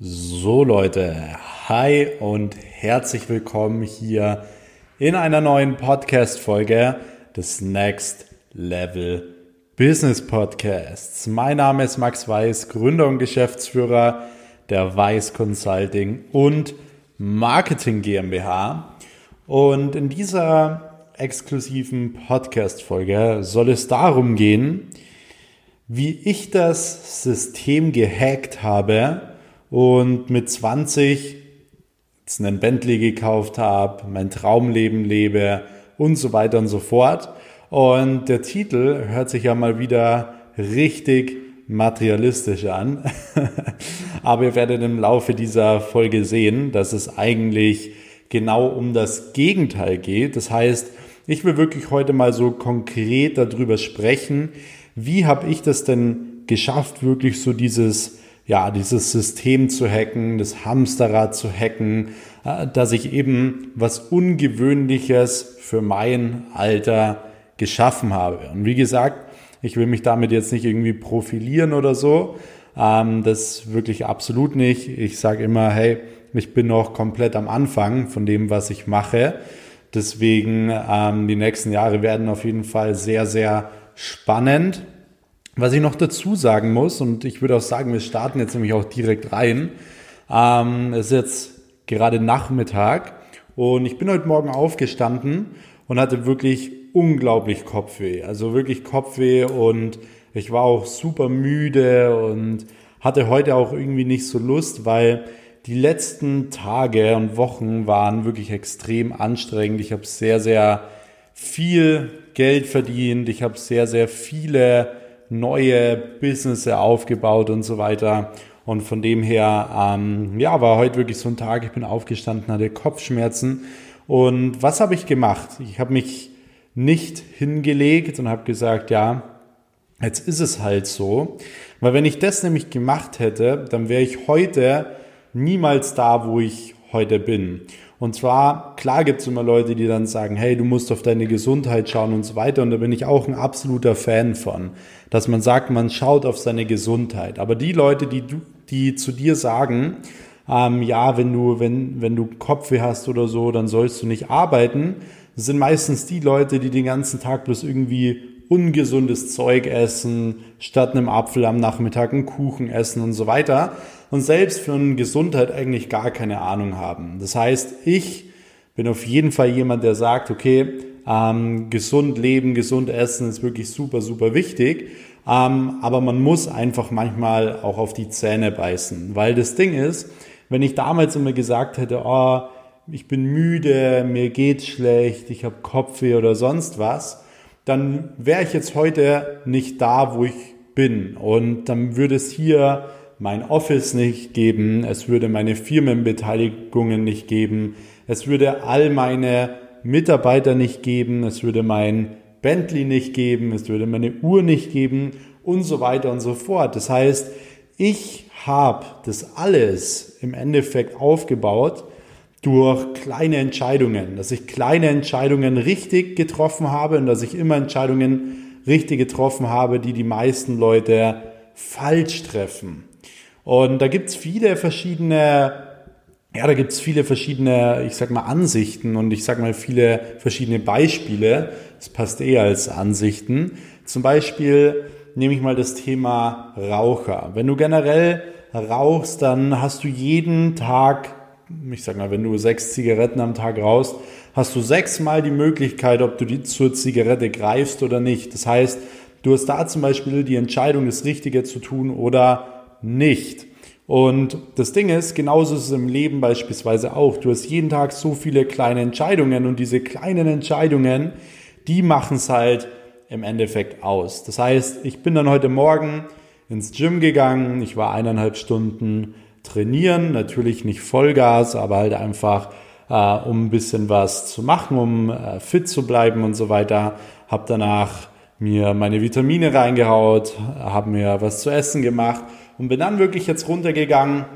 So Leute, hi und herzlich willkommen hier in einer neuen Podcast-Folge des Next Level Business Podcasts. Mein Name ist Max Weiß, Gründer und Geschäftsführer der Weiß Consulting und Marketing GmbH. Und in dieser exklusiven Podcast-Folge soll es darum gehen, wie ich das System gehackt habe, und mit 20 jetzt einen Bentley gekauft habe, mein Traumleben lebe und so weiter und so fort. Und der Titel hört sich ja mal wieder richtig materialistisch an. Aber ihr werdet im Laufe dieser Folge sehen, dass es eigentlich genau um das Gegenteil geht. Das heißt, ich will wirklich heute mal so konkret darüber sprechen, wie habe ich das denn geschafft, wirklich so dieses ja, dieses System zu hacken, das Hamsterrad zu hacken, äh, dass ich eben was Ungewöhnliches für mein Alter geschaffen habe. Und wie gesagt, ich will mich damit jetzt nicht irgendwie profilieren oder so. Ähm, das wirklich absolut nicht. Ich sage immer, hey, ich bin noch komplett am Anfang von dem, was ich mache. Deswegen ähm, die nächsten Jahre werden auf jeden Fall sehr, sehr spannend. Was ich noch dazu sagen muss, und ich würde auch sagen, wir starten jetzt nämlich auch direkt rein. Ähm, es ist jetzt gerade Nachmittag und ich bin heute Morgen aufgestanden und hatte wirklich unglaublich Kopfweh. Also wirklich Kopfweh und ich war auch super müde und hatte heute auch irgendwie nicht so Lust, weil die letzten Tage und Wochen waren wirklich extrem anstrengend. Ich habe sehr, sehr viel Geld verdient. Ich habe sehr, sehr viele neue Business aufgebaut und so weiter. Und von dem her, ähm, ja, war heute wirklich so ein Tag. Ich bin aufgestanden, hatte Kopfschmerzen. Und was habe ich gemacht? Ich habe mich nicht hingelegt und habe gesagt, ja, jetzt ist es halt so. Weil wenn ich das nämlich gemacht hätte, dann wäre ich heute niemals da, wo ich heute bin. Und zwar, klar gibt es immer Leute, die dann sagen, hey, du musst auf deine Gesundheit schauen und so weiter. Und da bin ich auch ein absoluter Fan von, dass man sagt, man schaut auf seine Gesundheit. Aber die Leute, die, die zu dir sagen, ähm, ja, wenn du, wenn, wenn du Kopfweh hast oder so, dann sollst du nicht arbeiten, sind meistens die Leute, die den ganzen Tag bloß irgendwie ungesundes Zeug essen, statt einem Apfel am Nachmittag einen Kuchen essen und so weiter und selbst eine Gesundheit eigentlich gar keine Ahnung haben. Das heißt, ich bin auf jeden Fall jemand, der sagt, okay, ähm, gesund leben, gesund essen ist wirklich super, super wichtig. Ähm, aber man muss einfach manchmal auch auf die Zähne beißen, weil das Ding ist, wenn ich damals immer gesagt hätte, oh, ich bin müde, mir geht's schlecht, ich habe Kopfweh oder sonst was, dann wäre ich jetzt heute nicht da, wo ich bin. Und dann würde es hier mein Office nicht geben, es würde meine Firmenbeteiligungen nicht geben, es würde all meine Mitarbeiter nicht geben, es würde mein Bentley nicht geben, es würde meine Uhr nicht geben und so weiter und so fort. Das heißt, ich habe das alles im Endeffekt aufgebaut durch kleine Entscheidungen, dass ich kleine Entscheidungen richtig getroffen habe und dass ich immer Entscheidungen richtig getroffen habe, die die meisten Leute falsch treffen. Und da gibt's viele verschiedene, ja, da gibt's viele verschiedene, ich sag mal, Ansichten und ich sag mal viele verschiedene Beispiele. Das passt eher als Ansichten. Zum Beispiel nehme ich mal das Thema Raucher. Wenn du generell rauchst, dann hast du jeden Tag, ich sag mal, wenn du sechs Zigaretten am Tag rauchst, hast du sechsmal die Möglichkeit, ob du die zur Zigarette greifst oder nicht. Das heißt, du hast da zum Beispiel die Entscheidung, das Richtige zu tun oder nicht. Und das Ding ist, genauso ist es im Leben beispielsweise auch. Du hast jeden Tag so viele kleine Entscheidungen und diese kleinen Entscheidungen, die machen es halt im Endeffekt aus. Das heißt, ich bin dann heute Morgen ins Gym gegangen, ich war eineinhalb Stunden trainieren, natürlich nicht Vollgas, aber halt einfach, äh, um ein bisschen was zu machen, um äh, fit zu bleiben und so weiter. Hab danach mir meine Vitamine reingehaut, habe mir was zu essen gemacht und bin dann wirklich jetzt runtergegangen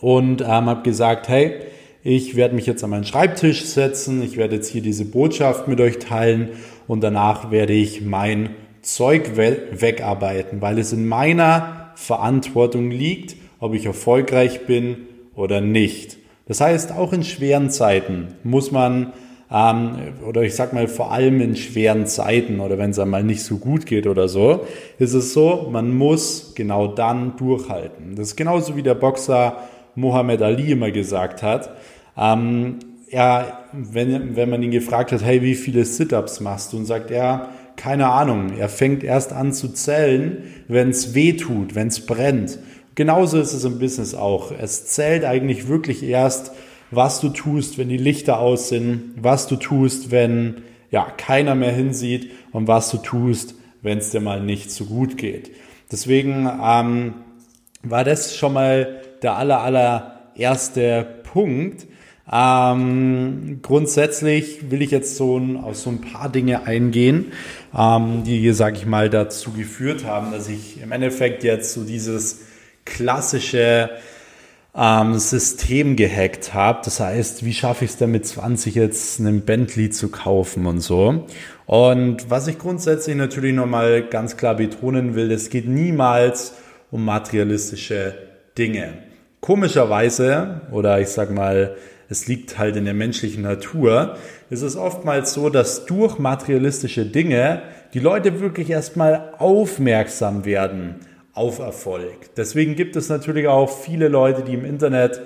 und ähm, habe gesagt, hey, ich werde mich jetzt an meinen Schreibtisch setzen, ich werde jetzt hier diese Botschaft mit euch teilen und danach werde ich mein Zeug we wegarbeiten, weil es in meiner Verantwortung liegt ob ich erfolgreich bin oder nicht. Das heißt, auch in schweren Zeiten muss man, ähm, oder ich sag mal vor allem in schweren Zeiten oder wenn es einmal nicht so gut geht oder so, ist es so, man muss genau dann durchhalten. Das ist genauso wie der Boxer Mohammed Ali immer gesagt hat. Ähm, er, wenn, wenn man ihn gefragt hat, hey, wie viele Sit-Ups machst du? Und sagt er, keine Ahnung. Er fängt erst an zu zählen, wenn es weh tut, wenn es brennt. Genauso ist es im Business auch. Es zählt eigentlich wirklich erst, was du tust, wenn die Lichter aus sind, was du tust, wenn ja keiner mehr hinsieht und was du tust, wenn es dir mal nicht so gut geht. Deswegen ähm, war das schon mal der aller allererste Punkt. Ähm, grundsätzlich will ich jetzt so ein, auf so ein paar Dinge eingehen, ähm, die, sage ich mal, dazu geführt haben, dass ich im Endeffekt jetzt so dieses klassische ähm, System gehackt habe. Das heißt, wie schaffe ich es denn mit 20 jetzt einen Bentley zu kaufen und so. Und was ich grundsätzlich natürlich nochmal ganz klar betonen will, es geht niemals um materialistische Dinge. Komischerweise, oder ich sag mal, es liegt halt in der menschlichen Natur, ist es oftmals so, dass durch materialistische Dinge die Leute wirklich erstmal aufmerksam werden auf Erfolg. Deswegen gibt es natürlich auch viele Leute, die im Internet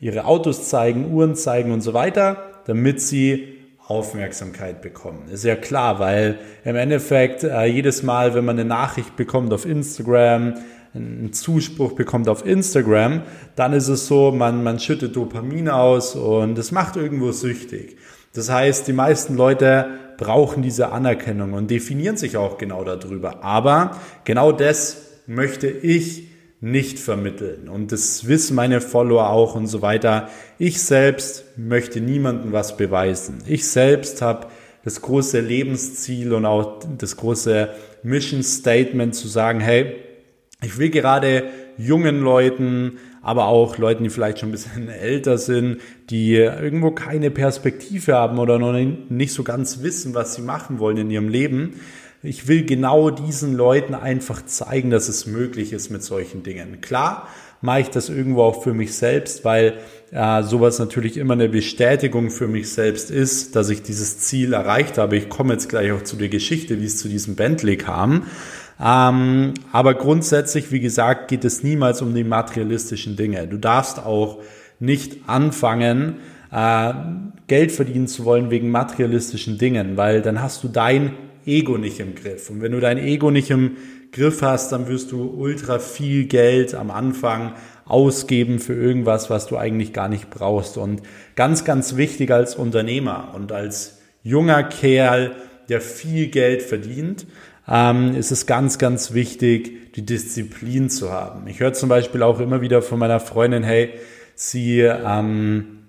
ihre Autos zeigen, Uhren zeigen und so weiter, damit sie Aufmerksamkeit bekommen. Ist ja klar, weil im Endeffekt äh, jedes Mal, wenn man eine Nachricht bekommt auf Instagram, einen Zuspruch bekommt auf Instagram, dann ist es so, man, man schüttet Dopamin aus und es macht irgendwo süchtig. Das heißt, die meisten Leute brauchen diese Anerkennung und definieren sich auch genau darüber. Aber genau das möchte ich nicht vermitteln. Und das wissen meine Follower auch und so weiter. Ich selbst möchte niemandem was beweisen. Ich selbst habe das große Lebensziel und auch das große Mission Statement zu sagen, hey, ich will gerade jungen Leuten, aber auch Leuten, die vielleicht schon ein bisschen älter sind, die irgendwo keine Perspektive haben oder noch nicht so ganz wissen, was sie machen wollen in ihrem Leben, ich will genau diesen Leuten einfach zeigen, dass es möglich ist mit solchen Dingen. Klar mache ich das irgendwo auch für mich selbst, weil äh, sowas natürlich immer eine Bestätigung für mich selbst ist, dass ich dieses Ziel erreicht habe. Ich komme jetzt gleich auch zu der Geschichte, wie es zu diesem Bentley kam. Ähm, aber grundsätzlich, wie gesagt, geht es niemals um die materialistischen Dinge. Du darfst auch nicht anfangen, äh, Geld verdienen zu wollen wegen materialistischen Dingen, weil dann hast du dein Ego nicht im Griff. Und wenn du dein Ego nicht im Griff hast, dann wirst du ultra viel Geld am Anfang ausgeben für irgendwas, was du eigentlich gar nicht brauchst. Und ganz, ganz wichtig als Unternehmer und als junger Kerl, der viel Geld verdient, ähm, ist es ganz, ganz wichtig, die Disziplin zu haben. Ich höre zum Beispiel auch immer wieder von meiner Freundin, hey, sie ähm,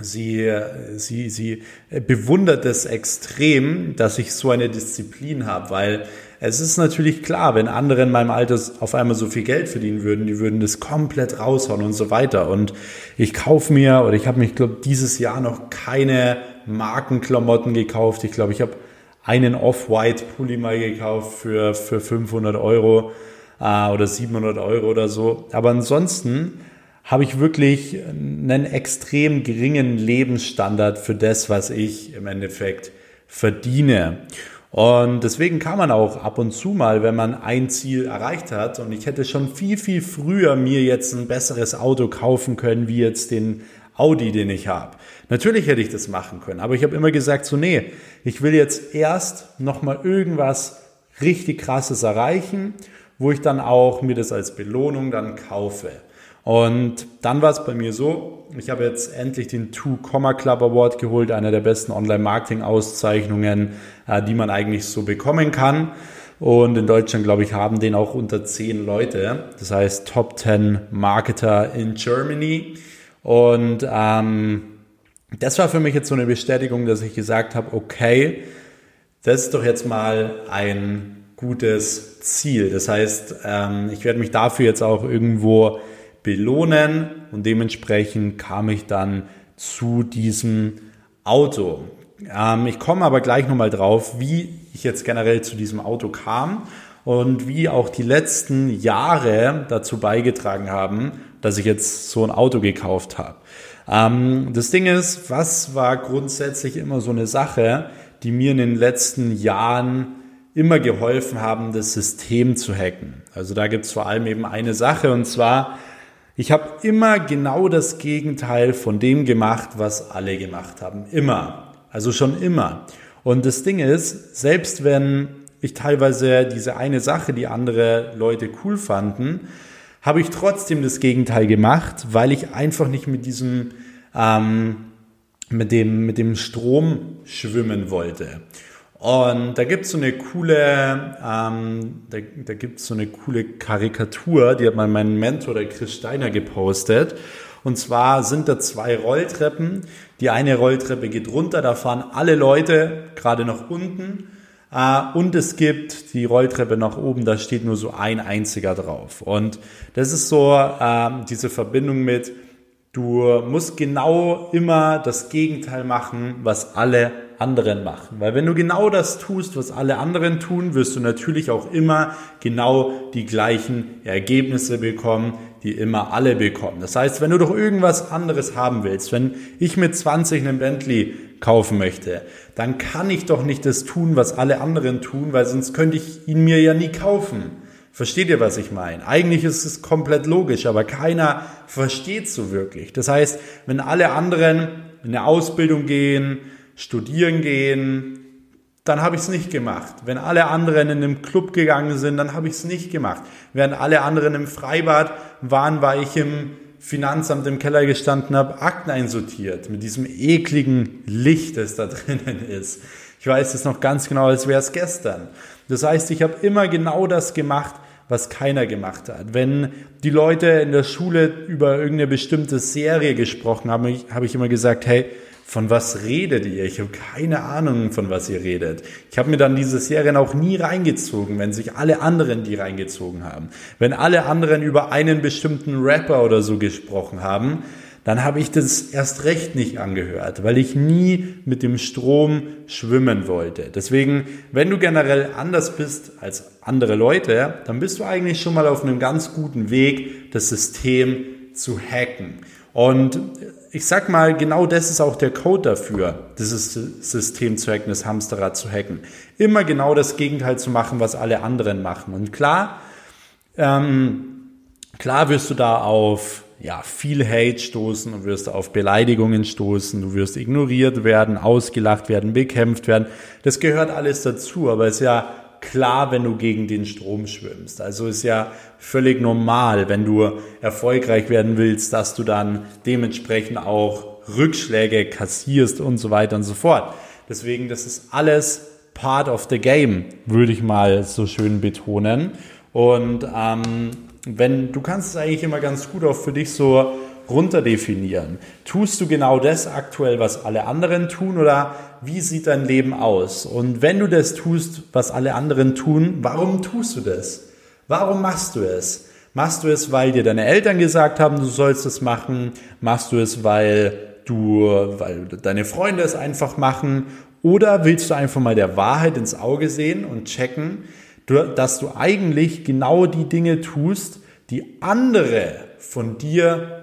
sie, sie, sie bewundert es extrem, dass ich so eine Disziplin habe, weil es ist natürlich klar, wenn andere in meinem Alter auf einmal so viel Geld verdienen würden, die würden das komplett raushauen und so weiter. Und ich kaufe mir, oder ich habe mir, ich glaube, dieses Jahr noch keine Markenklamotten gekauft. Ich glaube, ich habe einen Off-White-Pulli mal gekauft für, für 500 Euro äh, oder 700 Euro oder so. Aber ansonsten habe ich wirklich einen extrem geringen Lebensstandard für das, was ich im Endeffekt verdiene. Und deswegen kann man auch ab und zu mal, wenn man ein Ziel erreicht hat, und ich hätte schon viel, viel früher mir jetzt ein besseres Auto kaufen können, wie jetzt den Audi, den ich habe. Natürlich hätte ich das machen können, aber ich habe immer gesagt, so nee, ich will jetzt erst nochmal irgendwas richtig krasses erreichen, wo ich dann auch mir das als Belohnung dann kaufe. Und dann war es bei mir so, ich habe jetzt endlich den Two Comma Club Award geholt, einer der besten Online-Marketing-Auszeichnungen, äh, die man eigentlich so bekommen kann. Und in Deutschland, glaube ich, haben den auch unter zehn Leute. Das heißt Top 10 Marketer in Germany. Und ähm, das war für mich jetzt so eine Bestätigung, dass ich gesagt habe, okay, das ist doch jetzt mal ein gutes Ziel. Das heißt, ähm, ich werde mich dafür jetzt auch irgendwo belohnen und dementsprechend kam ich dann zu diesem Auto. Ähm, ich komme aber gleich nochmal drauf, wie ich jetzt generell zu diesem Auto kam und wie auch die letzten Jahre dazu beigetragen haben, dass ich jetzt so ein Auto gekauft habe. Ähm, das Ding ist, was war grundsätzlich immer so eine Sache, die mir in den letzten Jahren immer geholfen haben, das System zu hacken. Also da gibt es vor allem eben eine Sache und zwar, ich habe immer genau das Gegenteil von dem gemacht, was alle gemacht haben. Immer. Also schon immer. Und das Ding ist, selbst wenn ich teilweise diese eine Sache, die andere Leute cool fanden, habe ich trotzdem das Gegenteil gemacht, weil ich einfach nicht mit diesem, ähm, mit dem, mit dem Strom schwimmen wollte. Und da gibt's so eine coole, ähm, da, da gibt's so eine coole Karikatur, die hat mal mein Mentor, der Chris Steiner, gepostet. Und zwar sind da zwei Rolltreppen. Die eine Rolltreppe geht runter, da fahren alle Leute gerade nach unten. Äh, und es gibt die Rolltreppe nach oben, da steht nur so ein einziger drauf. Und das ist so äh, diese Verbindung mit, du musst genau immer das Gegenteil machen, was alle anderen machen. Weil wenn du genau das tust, was alle anderen tun, wirst du natürlich auch immer genau die gleichen Ergebnisse bekommen, die immer alle bekommen. Das heißt, wenn du doch irgendwas anderes haben willst, wenn ich mit 20 einen Bentley kaufen möchte, dann kann ich doch nicht das tun, was alle anderen tun, weil sonst könnte ich ihn mir ja nie kaufen. Versteht ihr, was ich meine? Eigentlich ist es komplett logisch, aber keiner versteht so wirklich. Das heißt, wenn alle anderen in eine Ausbildung gehen, studieren gehen, dann habe ich es nicht gemacht. Wenn alle anderen in einem Club gegangen sind, dann habe ich es nicht gemacht. Während alle anderen im Freibad waren, war ich im Finanzamt im Keller gestanden, habe Akten einsortiert mit diesem ekligen Licht, das da drinnen ist. Ich weiß es noch ganz genau, als wäre es gestern. Das heißt, ich habe immer genau das gemacht, was keiner gemacht hat. Wenn die Leute in der Schule über irgendeine bestimmte Serie gesprochen haben, habe ich immer gesagt, hey, von was redet ihr? Ich habe keine Ahnung, von was ihr redet. Ich habe mir dann diese Serien auch nie reingezogen, wenn sich alle anderen die reingezogen haben. Wenn alle anderen über einen bestimmten Rapper oder so gesprochen haben, dann habe ich das erst recht nicht angehört, weil ich nie mit dem Strom schwimmen wollte. Deswegen, wenn du generell anders bist als andere Leute, dann bist du eigentlich schon mal auf einem ganz guten Weg, das System zu hacken. Und ich sag mal, genau das ist auch der Code dafür, dieses System zu hacken, das Hamsterrad zu hacken. Immer genau das Gegenteil zu machen, was alle anderen machen. Und klar, ähm, klar wirst du da auf ja, viel Hate stoßen und wirst auf Beleidigungen stoßen, du wirst ignoriert werden, ausgelacht werden, bekämpft werden. Das gehört alles dazu, aber es ist ja klar, wenn du gegen den Strom schwimmst. Also ist ja völlig normal, wenn du erfolgreich werden willst, dass du dann dementsprechend auch Rückschläge kassierst und so weiter und so fort. Deswegen, das ist alles part of the game, würde ich mal so schön betonen. Und ähm, wenn du kannst es eigentlich immer ganz gut auch für dich so runterdefinieren. Tust du genau das aktuell, was alle anderen tun oder wie sieht dein Leben aus? Und wenn du das tust, was alle anderen tun, warum tust du das? Warum machst du es? Machst du es, weil dir deine Eltern gesagt haben, du sollst es machen? Machst du es, weil du, weil deine Freunde es einfach machen? Oder willst du einfach mal der Wahrheit ins Auge sehen und checken, dass du eigentlich genau die Dinge tust, die andere von dir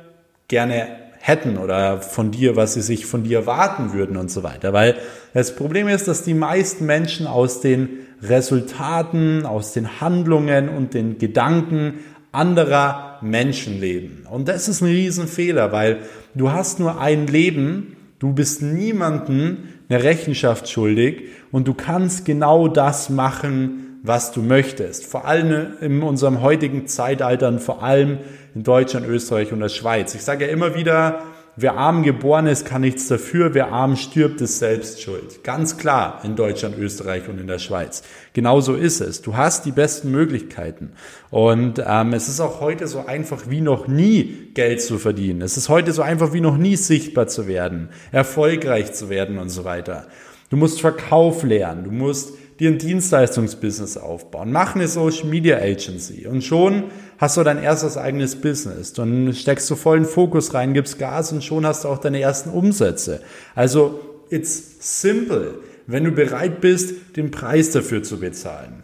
gerne hätten oder von dir, was sie sich von dir erwarten würden und so weiter. Weil das Problem ist, dass die meisten Menschen aus den Resultaten, aus den Handlungen und den Gedanken anderer Menschen leben. Und das ist ein Riesenfehler, weil du hast nur ein Leben, du bist niemanden eine Rechenschaft schuldig und du kannst genau das machen, was du möchtest. Vor allem in unserem heutigen Zeitalter und vor allem in Deutschland, Österreich und der Schweiz. Ich sage ja immer wieder, wer arm geboren ist, kann nichts dafür, wer arm stirbt, ist selbst schuld. Ganz klar in Deutschland, Österreich und in der Schweiz. Genauso ist es. Du hast die besten Möglichkeiten. Und ähm, es ist auch heute so einfach wie noch nie Geld zu verdienen. Es ist heute so einfach wie noch nie sichtbar zu werden, erfolgreich zu werden und so weiter. Du musst Verkauf lernen, du musst dir ein Dienstleistungsbusiness aufbauen, mach eine Social Media Agency und schon hast du dein erstes eigenes Business. Dann steckst du vollen Fokus rein, gibst Gas und schon hast du auch deine ersten Umsätze. Also it's simple, wenn du bereit bist, den Preis dafür zu bezahlen.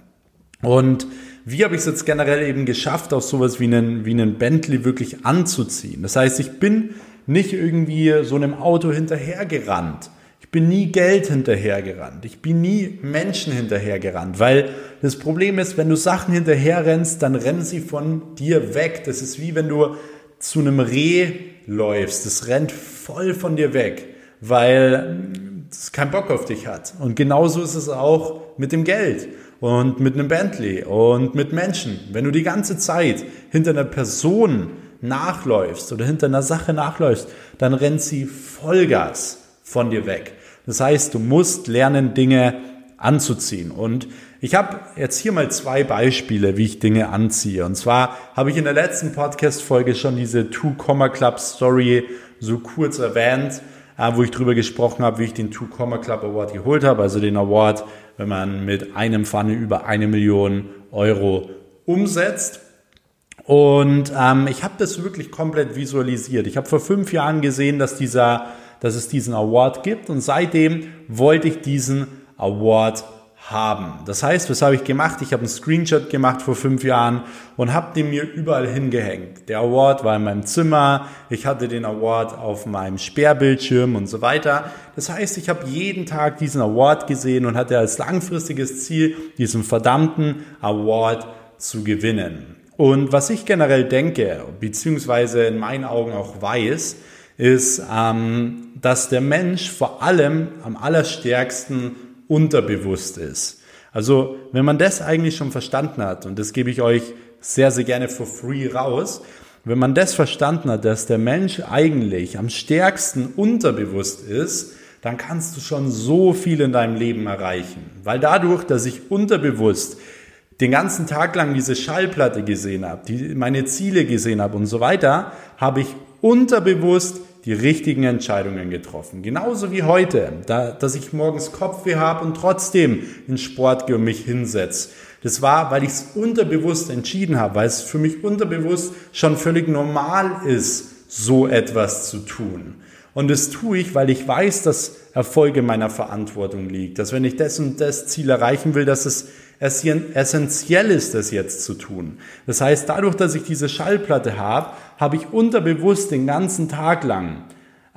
Und wie habe ich es jetzt generell eben geschafft, auch sowas wie einen, wie einen Bentley wirklich anzuziehen? Das heißt, ich bin nicht irgendwie so einem Auto hinterhergerannt. Ich bin nie Geld hinterhergerannt. Ich bin nie Menschen hinterhergerannt, weil das Problem ist, wenn du Sachen hinterherrennst, dann rennen sie von dir weg. Das ist wie wenn du zu einem Reh läufst. Das rennt voll von dir weg, weil es keinen Bock auf dich hat. Und genauso ist es auch mit dem Geld und mit einem Bentley und mit Menschen. Wenn du die ganze Zeit hinter einer Person nachläufst oder hinter einer Sache nachläufst, dann rennt sie Vollgas von dir weg. Das heißt, du musst lernen, Dinge anzuziehen. Und ich habe jetzt hier mal zwei Beispiele, wie ich Dinge anziehe. Und zwar habe ich in der letzten Podcast-Folge schon diese Two Comma Club Story so kurz erwähnt, äh, wo ich drüber gesprochen habe, wie ich den Two Comma Club Award geholt habe. Also den Award, wenn man mit einem Pfanne über eine Million Euro umsetzt. Und ähm, ich habe das wirklich komplett visualisiert. Ich habe vor fünf Jahren gesehen, dass dieser dass es diesen Award gibt und seitdem wollte ich diesen Award haben. Das heißt, was habe ich gemacht? Ich habe einen Screenshot gemacht vor fünf Jahren und habe den mir überall hingehängt. Der Award war in meinem Zimmer, ich hatte den Award auf meinem Sperrbildschirm und so weiter. Das heißt, ich habe jeden Tag diesen Award gesehen und hatte als langfristiges Ziel, diesen verdammten Award zu gewinnen. Und was ich generell denke, beziehungsweise in meinen Augen auch weiß, ist, ähm, dass der Mensch vor allem am allerstärksten unterbewusst ist. Also wenn man das eigentlich schon verstanden hat, und das gebe ich euch sehr, sehr gerne for free raus, wenn man das verstanden hat, dass der Mensch eigentlich am stärksten unterbewusst ist, dann kannst du schon so viel in deinem Leben erreichen. Weil dadurch, dass ich unterbewusst den ganzen Tag lang diese Schallplatte gesehen habe, die, meine Ziele gesehen habe und so weiter, habe ich unterbewusst die richtigen Entscheidungen getroffen. Genauso wie heute, da, dass ich morgens Kopfweh habe und trotzdem in Sport gehe und mich hinsetze. Das war, weil ich es unterbewusst entschieden habe, weil es für mich unterbewusst schon völlig normal ist, so etwas zu tun. Und das tue ich, weil ich weiß, dass Erfolge meiner Verantwortung liegt. Dass wenn ich das und das Ziel erreichen will, dass es essentiell ist, das jetzt zu tun. Das heißt, dadurch, dass ich diese Schallplatte habe, habe ich unterbewusst den ganzen Tag lang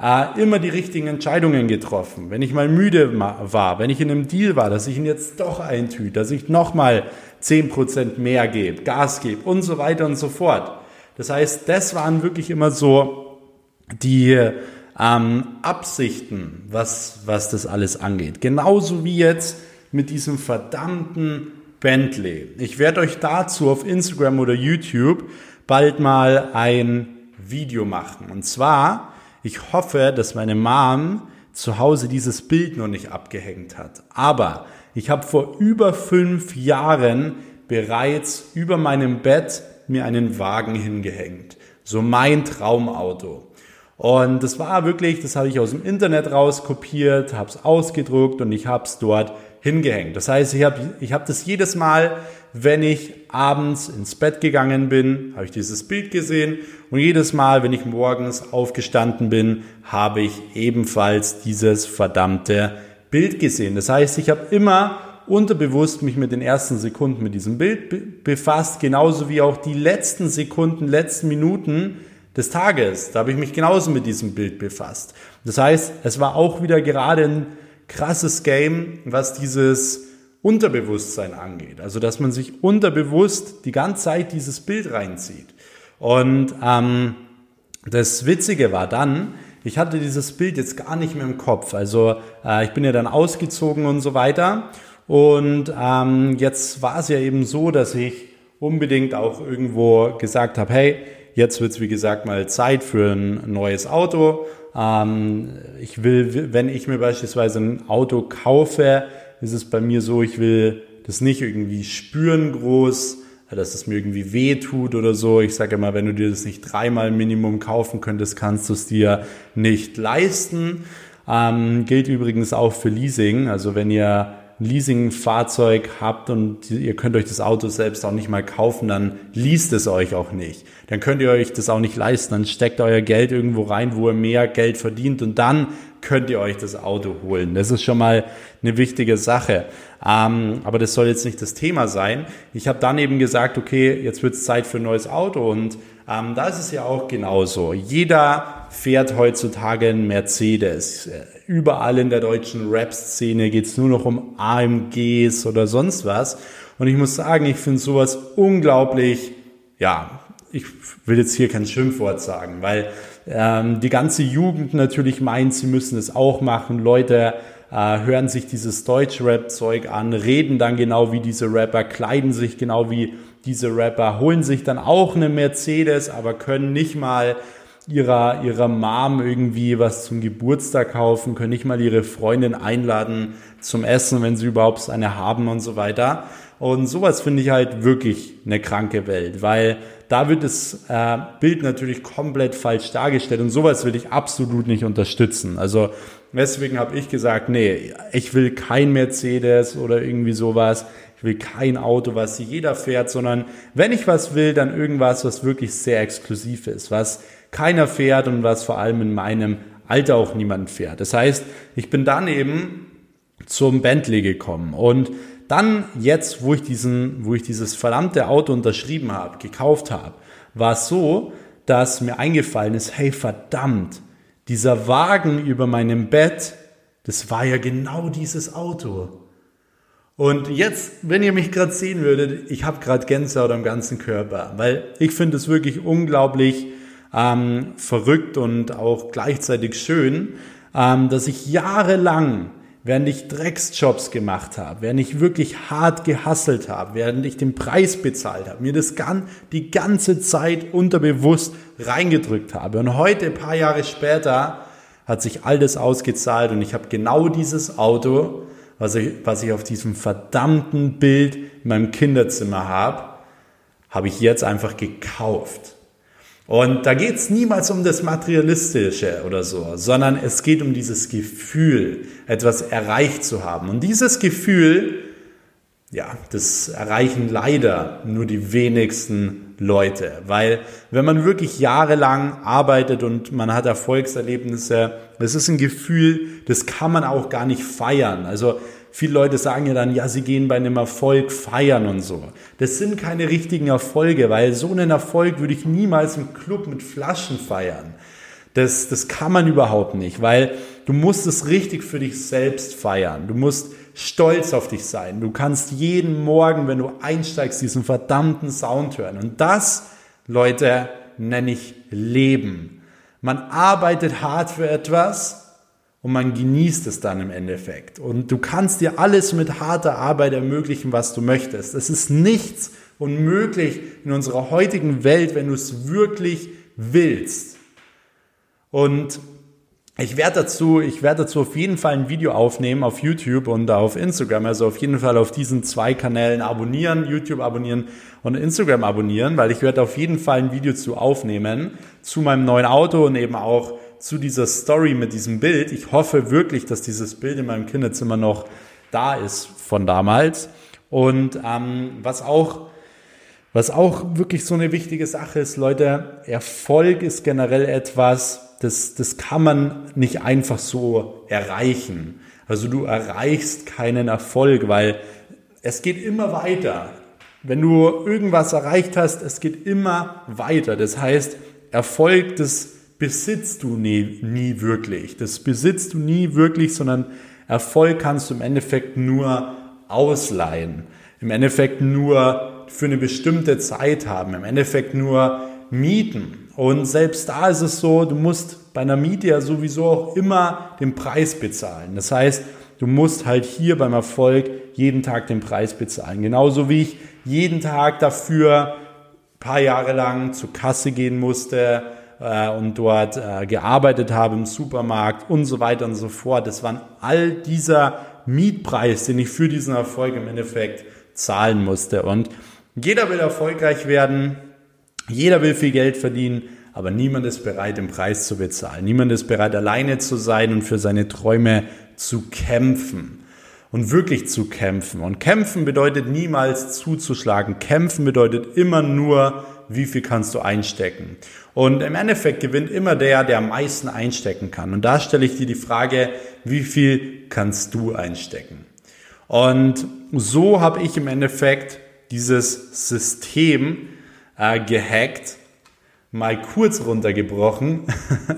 äh, immer die richtigen Entscheidungen getroffen. Wenn ich mal müde war, wenn ich in einem Deal war, dass ich ihn jetzt doch eintüte, dass ich nochmal 10% mehr gebe, Gas gebe und so weiter und so fort. Das heißt, das waren wirklich immer so die ähm, Absichten, was, was das alles angeht. Genauso wie jetzt mit diesem verdammten Bentley. Ich werde euch dazu auf Instagram oder YouTube bald mal ein Video machen. Und zwar, ich hoffe, dass meine Mom zu Hause dieses Bild noch nicht abgehängt hat. Aber ich habe vor über fünf Jahren bereits über meinem Bett mir einen Wagen hingehängt. So mein Traumauto. Und das war wirklich, das habe ich aus dem Internet rauskopiert, habe es ausgedruckt und ich habe es dort hingehängt. Das heißt, ich habe ich hab das jedes Mal, wenn ich abends ins Bett gegangen bin, habe ich dieses Bild gesehen und jedes Mal, wenn ich morgens aufgestanden bin, habe ich ebenfalls dieses verdammte Bild gesehen. Das heißt, ich habe immer unterbewusst mich mit den ersten Sekunden mit diesem Bild befasst, genauso wie auch die letzten Sekunden, letzten Minuten des Tages. Da habe ich mich genauso mit diesem Bild befasst. Das heißt, es war auch wieder gerade ein krasses Game, was dieses Unterbewusstsein angeht. Also, dass man sich unterbewusst die ganze Zeit dieses Bild reinzieht. Und ähm, das Witzige war dann, ich hatte dieses Bild jetzt gar nicht mehr im Kopf. Also äh, ich bin ja dann ausgezogen und so weiter. Und ähm, jetzt war es ja eben so, dass ich unbedingt auch irgendwo gesagt habe, hey, jetzt wird es wie gesagt mal Zeit für ein neues Auto. Ähm, ich will, wenn ich mir beispielsweise ein Auto kaufe, ist es bei mir so, ich will das nicht irgendwie spüren groß, dass es mir irgendwie weh tut oder so. Ich sage immer, wenn du dir das nicht dreimal Minimum kaufen könntest, kannst du es dir nicht leisten. Ähm, gilt übrigens auch für Leasing. Also wenn ihr Leasingfahrzeug habt und ihr könnt euch das Auto selbst auch nicht mal kaufen, dann liest es euch auch nicht. Dann könnt ihr euch das auch nicht leisten. Dann steckt euer Geld irgendwo rein, wo ihr mehr Geld verdient und dann könnt ihr euch das Auto holen. Das ist schon mal eine wichtige Sache. Ähm, aber das soll jetzt nicht das Thema sein. Ich habe dann eben gesagt, okay, jetzt wird es Zeit für ein neues Auto und ähm, da ist es ja auch genauso. Jeder fährt heutzutage ein Mercedes. Überall in der deutschen Rap-Szene geht es nur noch um AMGs oder sonst was. Und ich muss sagen, ich finde sowas unglaublich, ja, ich will jetzt hier kein Schimpfwort sagen, weil ähm, die ganze Jugend natürlich meint, sie müssen es auch machen. Leute äh, hören sich dieses Deutsch-Rap-Zeug an, reden dann genau wie diese Rapper, kleiden sich genau wie diese Rapper, holen sich dann auch eine Mercedes, aber können nicht mal ihrer, ihrer Mom irgendwie was zum Geburtstag kaufen, können nicht mal ihre Freundin einladen zum Essen, wenn sie überhaupt eine haben und so weiter. Und sowas finde ich halt wirklich eine kranke Welt, weil da wird das äh, Bild natürlich komplett falsch dargestellt und sowas will ich absolut nicht unterstützen. Also deswegen habe ich gesagt, nee, ich will kein Mercedes oder irgendwie sowas. Ich will kein Auto, was jeder fährt, sondern wenn ich was will, dann irgendwas, was wirklich sehr exklusiv ist, was keiner fährt und was vor allem in meinem Alter auch niemand fährt. Das heißt, ich bin dann eben zum Bentley gekommen und dann jetzt, wo ich diesen, wo ich dieses verdammte Auto unterschrieben habe, gekauft habe, war es so, dass mir eingefallen ist, hey verdammt, dieser Wagen über meinem Bett, das war ja genau dieses Auto. Und jetzt, wenn ihr mich gerade sehen würdet, ich habe gerade Gänsehaut am ganzen Körper, weil ich finde es wirklich unglaublich ähm, verrückt und auch gleichzeitig schön, ähm, dass ich jahrelang während ich Drecksjobs gemacht habe, während ich wirklich hart gehasselt habe, während ich den Preis bezahlt habe, mir das die ganze Zeit unterbewusst reingedrückt habe. Und heute, ein paar Jahre später, hat sich all das ausgezahlt und ich habe genau dieses Auto, was ich, was ich auf diesem verdammten Bild in meinem Kinderzimmer habe, habe ich jetzt einfach gekauft. Und da geht es niemals um das Materialistische oder so, sondern es geht um dieses Gefühl, etwas erreicht zu haben. Und dieses Gefühl, ja, das erreichen leider nur die wenigsten Leute, weil wenn man wirklich jahrelang arbeitet und man hat Erfolgserlebnisse, das ist ein Gefühl, das kann man auch gar nicht feiern. Also Viele Leute sagen ja dann, ja, sie gehen bei einem Erfolg feiern und so. Das sind keine richtigen Erfolge, weil so einen Erfolg würde ich niemals im Club mit Flaschen feiern. Das, das kann man überhaupt nicht, weil du musst es richtig für dich selbst feiern. Du musst stolz auf dich sein. Du kannst jeden Morgen, wenn du einsteigst, diesen verdammten Sound hören. Und das, Leute, nenne ich Leben. Man arbeitet hart für etwas und man genießt es dann im Endeffekt. Und du kannst dir alles mit harter Arbeit ermöglichen, was du möchtest. Es ist nichts unmöglich in unserer heutigen Welt, wenn du es wirklich willst. Und ich werde dazu, ich werde dazu auf jeden Fall ein Video aufnehmen auf YouTube und auf Instagram. Also auf jeden Fall auf diesen zwei Kanälen abonnieren, YouTube abonnieren und Instagram abonnieren, weil ich werde auf jeden Fall ein Video zu aufnehmen zu meinem neuen Auto und eben auch zu dieser Story mit diesem Bild. Ich hoffe wirklich, dass dieses Bild in meinem Kinderzimmer noch da ist von damals. Und ähm, was auch was auch wirklich so eine wichtige Sache ist, Leute, Erfolg ist generell etwas, das, das kann man nicht einfach so erreichen. Also du erreichst keinen Erfolg, weil es geht immer weiter. Wenn du irgendwas erreicht hast, es geht immer weiter. Das heißt, Erfolg, das besitzt du nie, nie wirklich. Das besitzt du nie wirklich, sondern Erfolg kannst du im Endeffekt nur ausleihen. Im Endeffekt nur für eine bestimmte Zeit haben. Im Endeffekt nur mieten. Und selbst da ist es so, du musst bei einer Miete ja sowieso auch immer den Preis bezahlen. Das heißt, du musst halt hier beim Erfolg jeden Tag den Preis bezahlen. Genauso wie ich jeden Tag dafür paar Jahre lang zur Kasse gehen musste, äh, und dort äh, gearbeitet habe im Supermarkt und so weiter und so fort. Das war all dieser Mietpreis, den ich für diesen Erfolg im Endeffekt zahlen musste. Und jeder will erfolgreich werden, jeder will viel Geld verdienen, aber niemand ist bereit, den Preis zu bezahlen. Niemand ist bereit, alleine zu sein und für seine Träume zu kämpfen. Und wirklich zu kämpfen. Und kämpfen bedeutet niemals zuzuschlagen. Kämpfen bedeutet immer nur wie viel kannst du einstecken. Und im Endeffekt gewinnt immer der, der am meisten einstecken kann. Und da stelle ich dir die Frage, wie viel kannst du einstecken? Und so habe ich im Endeffekt dieses System äh, gehackt, mal kurz runtergebrochen.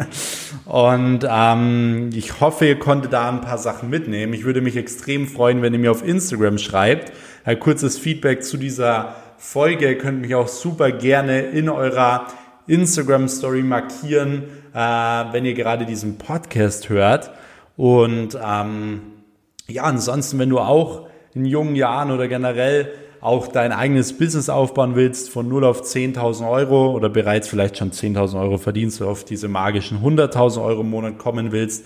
Und ähm, ich hoffe, ihr konntet da ein paar Sachen mitnehmen. Ich würde mich extrem freuen, wenn ihr mir auf Instagram schreibt. Ein kurzes Feedback zu dieser Folge. Ihr könnt mich auch super gerne in eurer Instagram Story markieren, äh, wenn ihr gerade diesen Podcast hört. Und ähm, ja, ansonsten, wenn du auch in jungen Jahren oder generell auch dein eigenes Business aufbauen willst von 0 auf 10.000 Euro oder bereits vielleicht schon 10.000 Euro verdienst oder auf diese magischen 100.000 Euro im Monat kommen willst,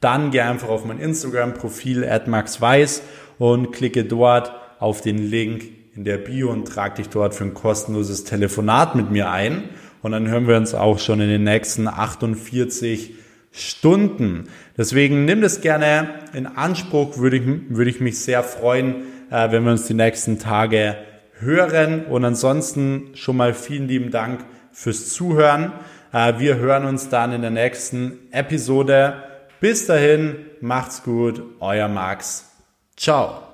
dann geh einfach auf mein Instagram-Profil @maxweiss und klicke dort auf den Link in der Bio und trag dich dort für ein kostenloses Telefonat mit mir ein. Und dann hören wir uns auch schon in den nächsten 48 Stunden. Deswegen nimm das gerne in Anspruch, würde ich, würde ich mich sehr freuen, äh, wenn wir uns die nächsten Tage hören. Und ansonsten schon mal vielen lieben Dank fürs Zuhören. Äh, wir hören uns dann in der nächsten Episode. Bis dahin, macht's gut, euer Max. Ciao.